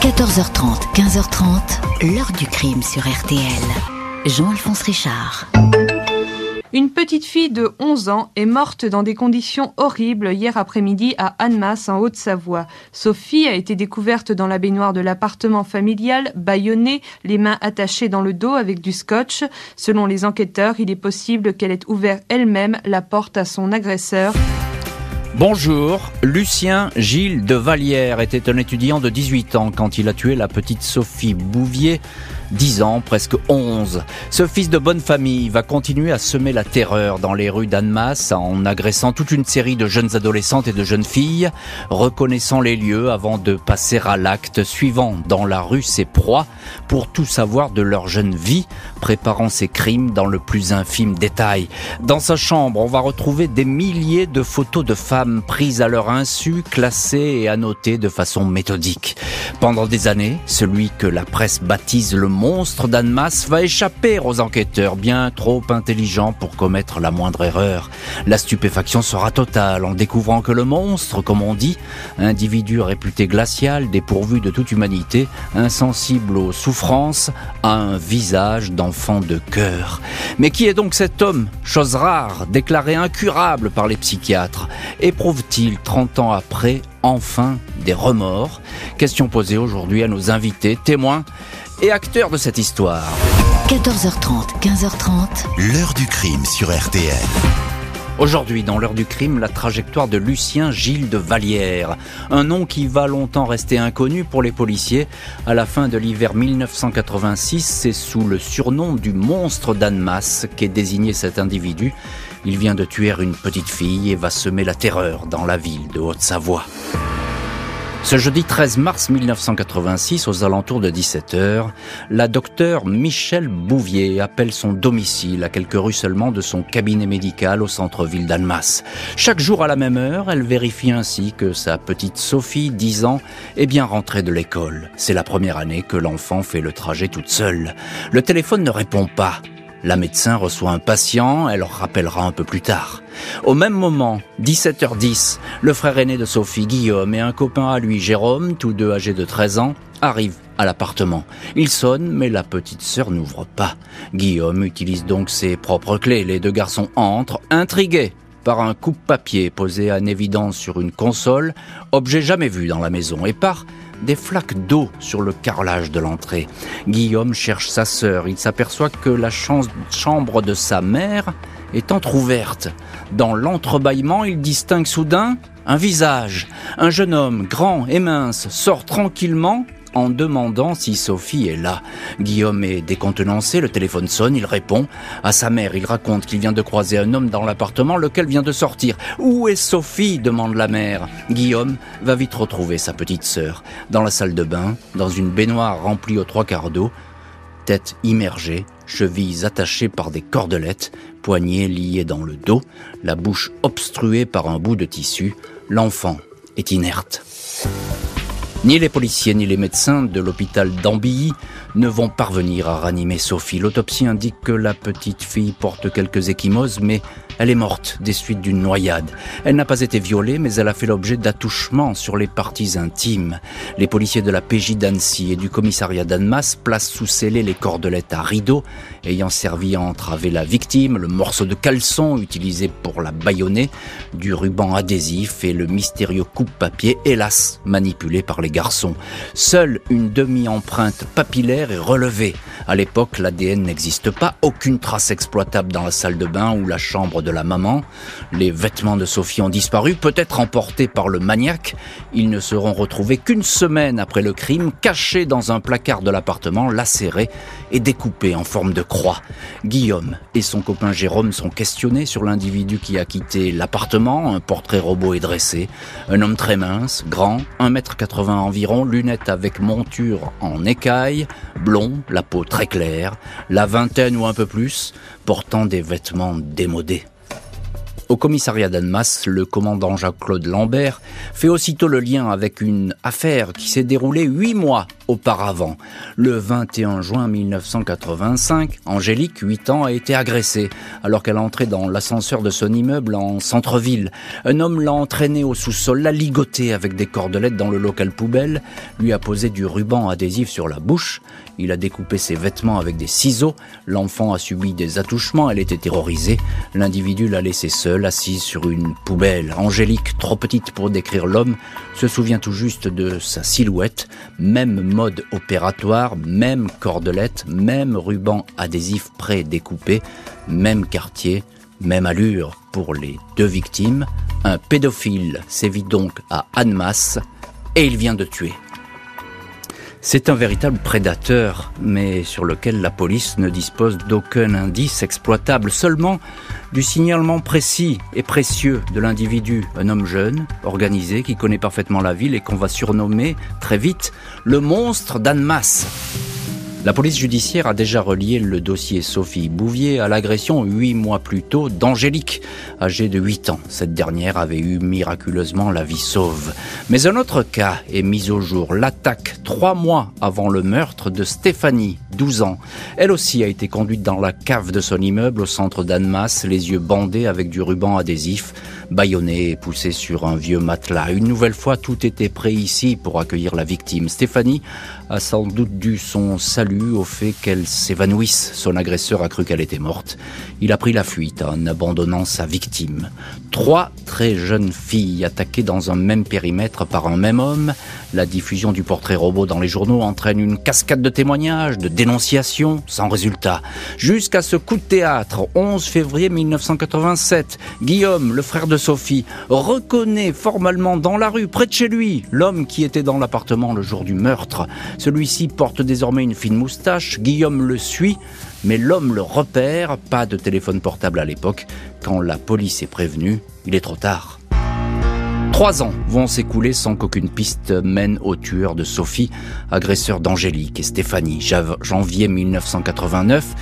14h30, 15h30, l'heure du crime sur RTL. Jean-Alphonse Richard. Une petite fille de 11 ans est morte dans des conditions horribles hier après-midi à Annemasse, en Haute-Savoie. Sophie a été découverte dans la baignoire de l'appartement familial, bâillonnée, les mains attachées dans le dos avec du scotch. Selon les enquêteurs, il est possible qu'elle ait ouvert elle-même la porte à son agresseur. Bonjour, Lucien Gilles de Vallière était un étudiant de 18 ans quand il a tué la petite Sophie Bouvier 10 ans, presque 11. Ce fils de bonne famille va continuer à semer la terreur dans les rues d'Annemasse en agressant toute une série de jeunes adolescentes et de jeunes filles, reconnaissant les lieux avant de passer à l'acte suivant dans la rue ses proies pour tout savoir de leur jeune vie, préparant ses crimes dans le plus infime détail. Dans sa chambre, on va retrouver des milliers de photos de femmes prises à leur insu, classées et annotées de façon méthodique. Pendant des années, celui que la presse baptise le monstre d'Annemasse va échapper aux enquêteurs, bien trop intelligents pour commettre la moindre erreur. La stupéfaction sera totale en découvrant que le monstre, comme on dit, individu réputé glacial, dépourvu de toute humanité, insensible aux souffrances, a un visage d'enfant de cœur. Mais qui est donc cet homme, chose rare, déclaré incurable par les psychiatres Éprouve-t-il, 30 ans après, enfin des remords? Question posée aujourd'hui à nos invités, témoins et acteur de cette histoire. 14h30, 15h30. L'heure du crime sur RTL. Aujourd'hui, dans l'heure du crime, la trajectoire de Lucien Gilles de Vallière. Un nom qui va longtemps rester inconnu pour les policiers. À la fin de l'hiver 1986, c'est sous le surnom du monstre d'Annemasse qu'est désigné cet individu. Il vient de tuer une petite fille et va semer la terreur dans la ville de Haute-Savoie. Ce jeudi 13 mars 1986, aux alentours de 17h, la docteure Michelle Bouvier appelle son domicile à quelques rues seulement de son cabinet médical au centre-ville d'Annemasse. Chaque jour à la même heure, elle vérifie ainsi que sa petite Sophie, 10 ans, est bien rentrée de l'école. C'est la première année que l'enfant fait le trajet toute seule. Le téléphone ne répond pas. La médecin reçoit un patient, elle rappellera un peu plus tard. Au même moment, 17h10, le frère aîné de Sophie, Guillaume, et un copain à lui, Jérôme, tous deux âgés de 13 ans, arrivent à l'appartement. Il sonne, mais la petite sœur n'ouvre pas. Guillaume utilise donc ses propres clés. Les deux garçons entrent, intrigués par un coupe-papier posé en évidence sur une console, objet jamais vu dans la maison, et par des flaques d'eau sur le carrelage de l'entrée. Guillaume cherche sa sœur. Il s'aperçoit que la chambre de sa mère est entr'ouverte. Dans l'entrebâillement, il distingue soudain un visage. Un jeune homme, grand et mince, sort tranquillement en demandant si Sophie est là. Guillaume est décontenancé, le téléphone sonne, il répond. À sa mère, il raconte qu'il vient de croiser un homme dans l'appartement, lequel vient de sortir. Où est Sophie? demande la mère. Guillaume va vite retrouver sa petite sœur, dans la salle de bain, dans une baignoire remplie aux trois quarts d'eau, tête immergée, chevilles attachées par des cordelettes, poignets liés dans le dos, la bouche obstruée par un bout de tissu, l'enfant est inerte. Ni les policiers ni les médecins de l'hôpital d'Ambilly ne vont parvenir à ranimer Sophie. L'autopsie indique que la petite fille porte quelques échymoses, mais elle est morte des suites d'une noyade. Elle n'a pas été violée, mais elle a fait l'objet d'attouchements sur les parties intimes. Les policiers de la PJ d'Annecy et du commissariat d'Annemasse placent sous scellé les cordelettes à rideau, ayant servi à entraver la victime, le morceau de caleçon utilisé pour la bâillonner, du ruban adhésif et le mystérieux coupe-papier, hélas, manipulé par les garçons. Seule une demi-empreinte papillaire est relevée. À l'époque, l'ADN n'existe pas, aucune trace exploitable dans la salle de bain ou la chambre de la maman. Les vêtements de Sophie ont disparu, peut-être emportés par le maniaque. Ils ne seront retrouvés qu'une semaine après le crime, cachés dans un placard de l'appartement, lacérés et découpés en forme de croix. Guillaume et son copain Jérôme sont questionnés sur l'individu qui a quitté l'appartement. Un portrait robot est dressé. Un homme très mince, grand, 1m80 environ, lunettes avec monture en écaille, blond, la peau très claire, la vingtaine ou un peu plus, portant des vêtements démodés. Au commissariat d'Annemasse, le commandant Jacques-Claude Lambert fait aussitôt le lien avec une affaire qui s'est déroulée huit mois auparavant. Le 21 juin 1985, Angélique, 8 ans, a été agressée alors qu'elle entrait dans l'ascenseur de son immeuble en centre-ville. Un homme l'a entraînée au sous-sol, l'a ligotée avec des cordelettes dans le local poubelle, lui a posé du ruban adhésif sur la bouche, il a découpé ses vêtements avec des ciseaux, l'enfant a subi des attouchements, elle était terrorisée, l'individu l'a laissée seule, assise sur une poubelle. Angélique, trop petite pour décrire l'homme, se souvient tout juste de sa silhouette, même mode opératoire, même cordelette, même ruban adhésif pré-découpé, même quartier, même allure pour les deux victimes. Un pédophile sévit donc à Annemasse et il vient de tuer. C'est un véritable prédateur, mais sur lequel la police ne dispose d'aucun indice exploitable, seulement du signalement précis et précieux de l'individu, un homme jeune, organisé, qui connaît parfaitement la ville et qu'on va surnommer très vite le monstre d'Annemasse. La police judiciaire a déjà relié le dossier Sophie Bouvier à l'agression huit mois plus tôt d'Angélique, âgée de 8 ans. Cette dernière avait eu miraculeusement la vie sauve. Mais un autre cas est mis au jour, l'attaque trois mois avant le meurtre de Stéphanie, 12 ans. Elle aussi a été conduite dans la cave de son immeuble au centre d'Annemasse, les yeux bandés avec du ruban adhésif bâillonné et poussé sur un vieux matelas. Une nouvelle fois, tout était prêt ici pour accueillir la victime. Stéphanie a sans doute dû son salut au fait qu'elle s'évanouisse. Son agresseur a cru qu'elle était morte. Il a pris la fuite en abandonnant sa victime. Trois très jeunes filles attaquées dans un même périmètre par un même homme. La diffusion du portrait robot dans les journaux entraîne une cascade de témoignages, de dénonciations, sans résultat. Jusqu'à ce coup de théâtre, 11 février 1987, Guillaume, le frère de Sophie, reconnaît formellement dans la rue, près de chez lui, l'homme qui était dans l'appartement le jour du meurtre. Celui-ci porte désormais une fine moustache, Guillaume le suit, mais l'homme le repère, pas de téléphone portable à l'époque. Quand la police est prévenue, il est trop tard. Trois ans vont s'écouler sans qu'aucune piste mène au tueur de Sophie, agresseur d'Angélique et Stéphanie. Janvier 1989,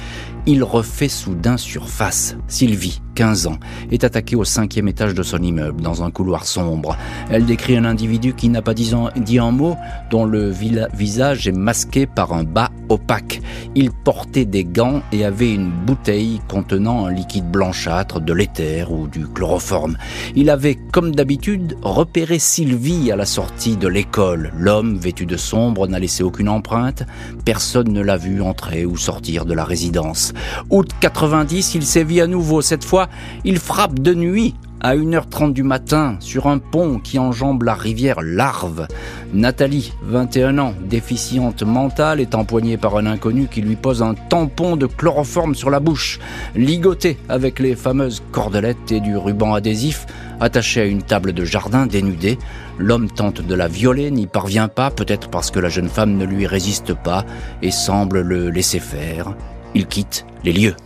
il refait soudain surface. Sylvie, 15 ans, est attaquée au cinquième étage de son immeuble, dans un couloir sombre. Elle décrit un individu qui n'a pas dit un, mot, dont le visage est masqué par un bas opaque. Il portait des gants et avait une bouteille contenant un liquide blanchâtre, de l'éther ou du chloroforme. Il avait, comme d'habitude, repéré Sylvie à la sortie de l'école. L'homme, vêtu de sombre, n'a laissé aucune empreinte. Personne ne l'a vu entrer ou sortir de la résidence. Août 90, il sévit à nouveau. Cette fois, il frappe de nuit à 1h30 du matin sur un pont qui enjambe la rivière Larve. Nathalie, 21 ans, déficiente mentale, est empoignée par un inconnu qui lui pose un tampon de chloroforme sur la bouche, ligoté avec les fameuses cordelettes et du ruban adhésif, attaché à une table de jardin dénudée. L'homme tente de la violer, n'y parvient pas, peut-être parce que la jeune femme ne lui résiste pas et semble le laisser faire. Il quitte les lieux.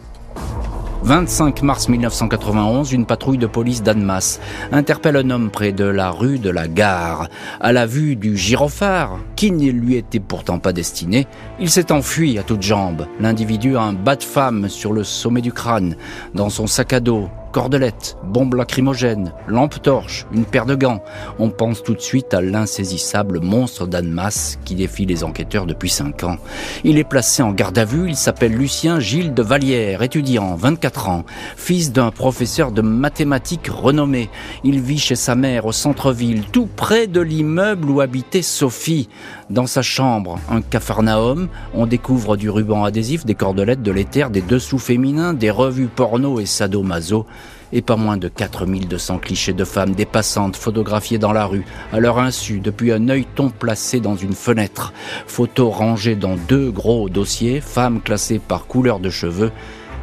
25 mars 1991, une patrouille de police d'Annemasse interpelle un homme près de la rue de la Gare. À la vue du gyrophare, qui ne lui était pourtant pas destiné, il s'est enfui à toutes jambes. L'individu a un bas de femme sur le sommet du crâne. Dans son sac à dos, Cordelettes, bombes lacrymogènes, lampe torche, une paire de gants. On pense tout de suite à l'insaisissable monstre d'Annemasse qui défie les enquêteurs depuis 5 ans. Il est placé en garde à vue, il s'appelle Lucien Gilles de Vallière, étudiant, 24 ans, fils d'un professeur de mathématiques renommé. Il vit chez sa mère au centre-ville, tout près de l'immeuble où habitait Sophie. Dans sa chambre, un capharnaüm, on découvre du ruban adhésif, des cordelettes, de l'éther, des dessous féminins, des revues porno et sadomaso, et pas moins de 4200 clichés de femmes dépassantes photographiées dans la rue, à leur insu, depuis un œilleton placé dans une fenêtre. Photos rangées dans deux gros dossiers, femmes classées par couleur de cheveux,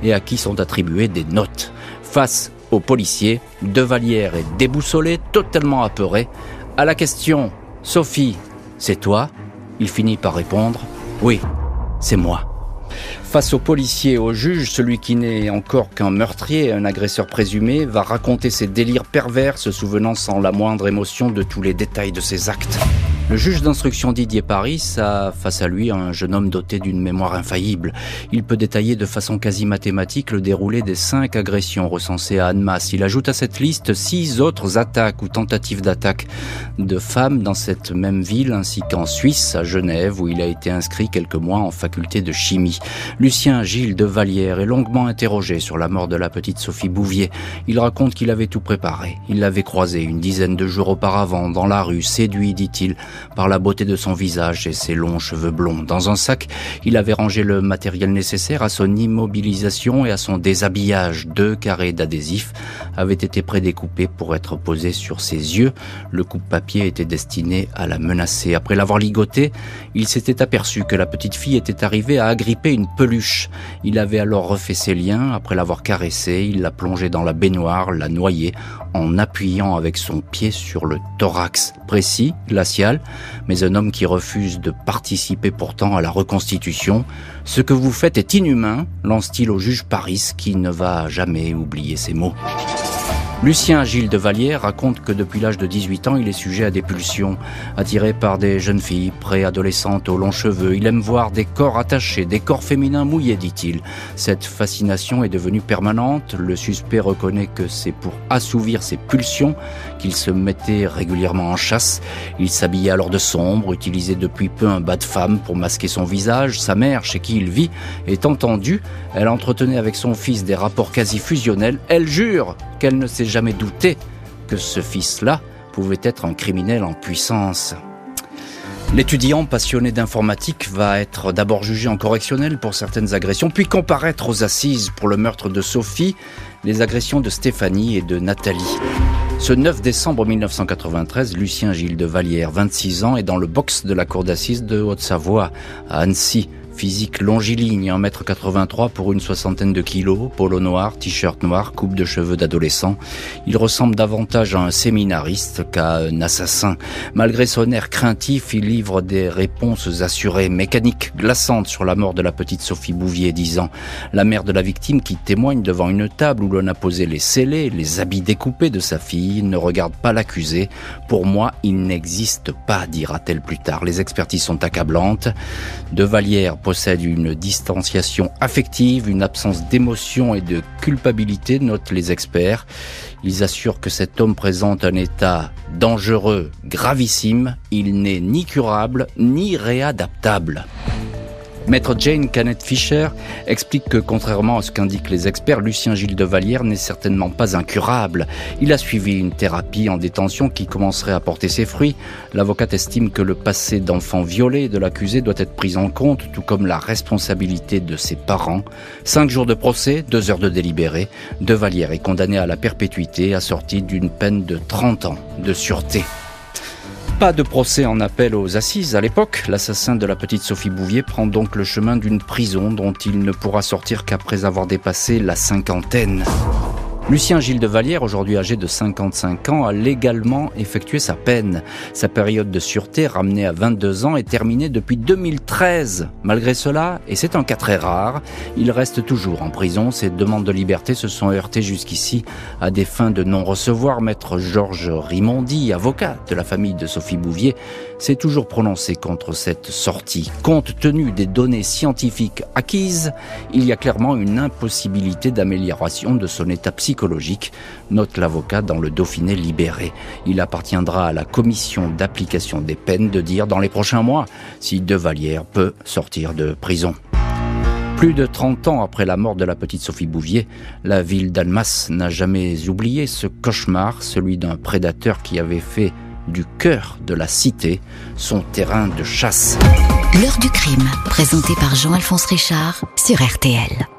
et à qui sont attribuées des notes. Face aux policiers, De Vallière est déboussolé, totalement apeuré. À la question Sophie, c'est toi? Il finit par répondre Oui, c'est moi. Face aux policiers et aux juges, celui qui n'est encore qu'un meurtrier, un agresseur présumé, va raconter ses délires pervers, se souvenant sans la moindre émotion de tous les détails de ses actes. Le juge d'instruction Didier Paris a face à lui un jeune homme doté d'une mémoire infaillible. Il peut détailler de façon quasi mathématique le déroulé des cinq agressions recensées à Annemasse. Il ajoute à cette liste six autres attaques ou tentatives d'attaque de femmes dans cette même ville ainsi qu'en Suisse, à Genève, où il a été inscrit quelques mois en faculté de chimie. Lucien Gilles de Vallière est longuement interrogé sur la mort de la petite Sophie Bouvier. Il raconte qu'il avait tout préparé. Il l'avait croisée une dizaine de jours auparavant dans la rue, séduit, dit-il, par la beauté de son visage et ses longs cheveux blonds. Dans un sac, il avait rangé le matériel nécessaire à son immobilisation et à son déshabillage. Deux carrés d'adhésif avaient été prédécoupés pour être posés sur ses yeux. Le coupe-papier était destiné à la menacer. Après l'avoir ligoté, il s'était aperçu que la petite fille était arrivée à agripper une peluche. Il avait alors refait ses liens. Après l'avoir caressée, il l'a plongée dans la baignoire, l'a noyée en appuyant avec son pied sur le thorax précis, glacial, mais un homme qui refuse de participer pourtant à la reconstitution. Ce que vous faites est inhumain, lance-t-il au juge Paris qui ne va jamais oublier ces mots. Lucien Gilles de Vallière raconte que depuis l'âge de 18 ans, il est sujet à des pulsions, attiré par des jeunes filles préadolescentes aux longs cheveux. Il aime voir des corps attachés, des corps féminins mouillés, dit-il. Cette fascination est devenue permanente. Le suspect reconnaît que c'est pour assouvir ses pulsions qu'il se mettait régulièrement en chasse. Il s'habillait alors de sombre, utilisait depuis peu un bas de femme pour masquer son visage. Sa mère, chez qui il vit, est entendue. Elle entretenait avec son fils des rapports quasi fusionnels. Elle jure qu'elle ne s'est jamais douté que ce fils-là pouvait être un criminel en puissance. L'étudiant passionné d'informatique va être d'abord jugé en correctionnel pour certaines agressions, puis comparaître aux assises pour le meurtre de Sophie, les agressions de Stéphanie et de Nathalie. Ce 9 décembre 1993, Lucien Gilles de Vallière, 26 ans, est dans le box de la cour d'assises de Haute-Savoie, à Annecy. Physique longiligne, 1m83 pour une soixantaine de kilos, polo noir, t-shirt noir, coupe de cheveux d'adolescent. Il ressemble davantage à un séminariste qu'à un assassin. Malgré son air craintif, il livre des réponses assurées, mécaniques, glaçantes sur la mort de la petite Sophie Bouvier, disant la mère de la victime qui témoigne devant une table où l'on a posé les scellés, les habits découpés de sa fille, ne regarde pas l'accusé. Pour moi, il n'existe pas, dira-t-elle plus tard. Les expertises sont accablantes. De Vallière possède une distanciation affective, une absence d'émotion et de culpabilité, notent les experts. Ils assurent que cet homme présente un état dangereux, gravissime. Il n'est ni curable, ni réadaptable. Maître Jane Canet Fisher explique que contrairement à ce qu'indiquent les experts, Lucien Gilles de Vallière n'est certainement pas incurable. Il a suivi une thérapie en détention qui commencerait à porter ses fruits. L'avocate estime que le passé d'enfant violé de l'accusé doit être pris en compte, tout comme la responsabilité de ses parents. Cinq jours de procès, deux heures de délibéré. De Vallière est condamné à la perpétuité, assortie d'une peine de 30 ans de sûreté. Pas de procès en appel aux assises à l'époque. L'assassin de la petite Sophie Bouvier prend donc le chemin d'une prison dont il ne pourra sortir qu'après avoir dépassé la cinquantaine. Lucien Gilles de Vallière, aujourd'hui âgé de 55 ans, a légalement effectué sa peine. Sa période de sûreté, ramenée à 22 ans, est terminée depuis 2013. Malgré cela, et c'est un cas très rare, il reste toujours en prison. Ses demandes de liberté se sont heurtées jusqu'ici à des fins de non-recevoir. Maître Georges Rimondi, avocat de la famille de Sophie Bouvier, s'est toujours prononcé contre cette sortie. Compte tenu des données scientifiques acquises, il y a clairement une impossibilité d'amélioration de son état psychologique note l'avocat dans le Dauphiné libéré. Il appartiendra à la commission d'application des peines de dire dans les prochains mois si De Vallière peut sortir de prison. Plus de 30 ans après la mort de la petite Sophie Bouvier, la ville d'Almas n'a jamais oublié ce cauchemar, celui d'un prédateur qui avait fait du cœur de la cité son terrain de chasse. L'heure du crime, présenté par Jean-Alphonse Richard sur RTL.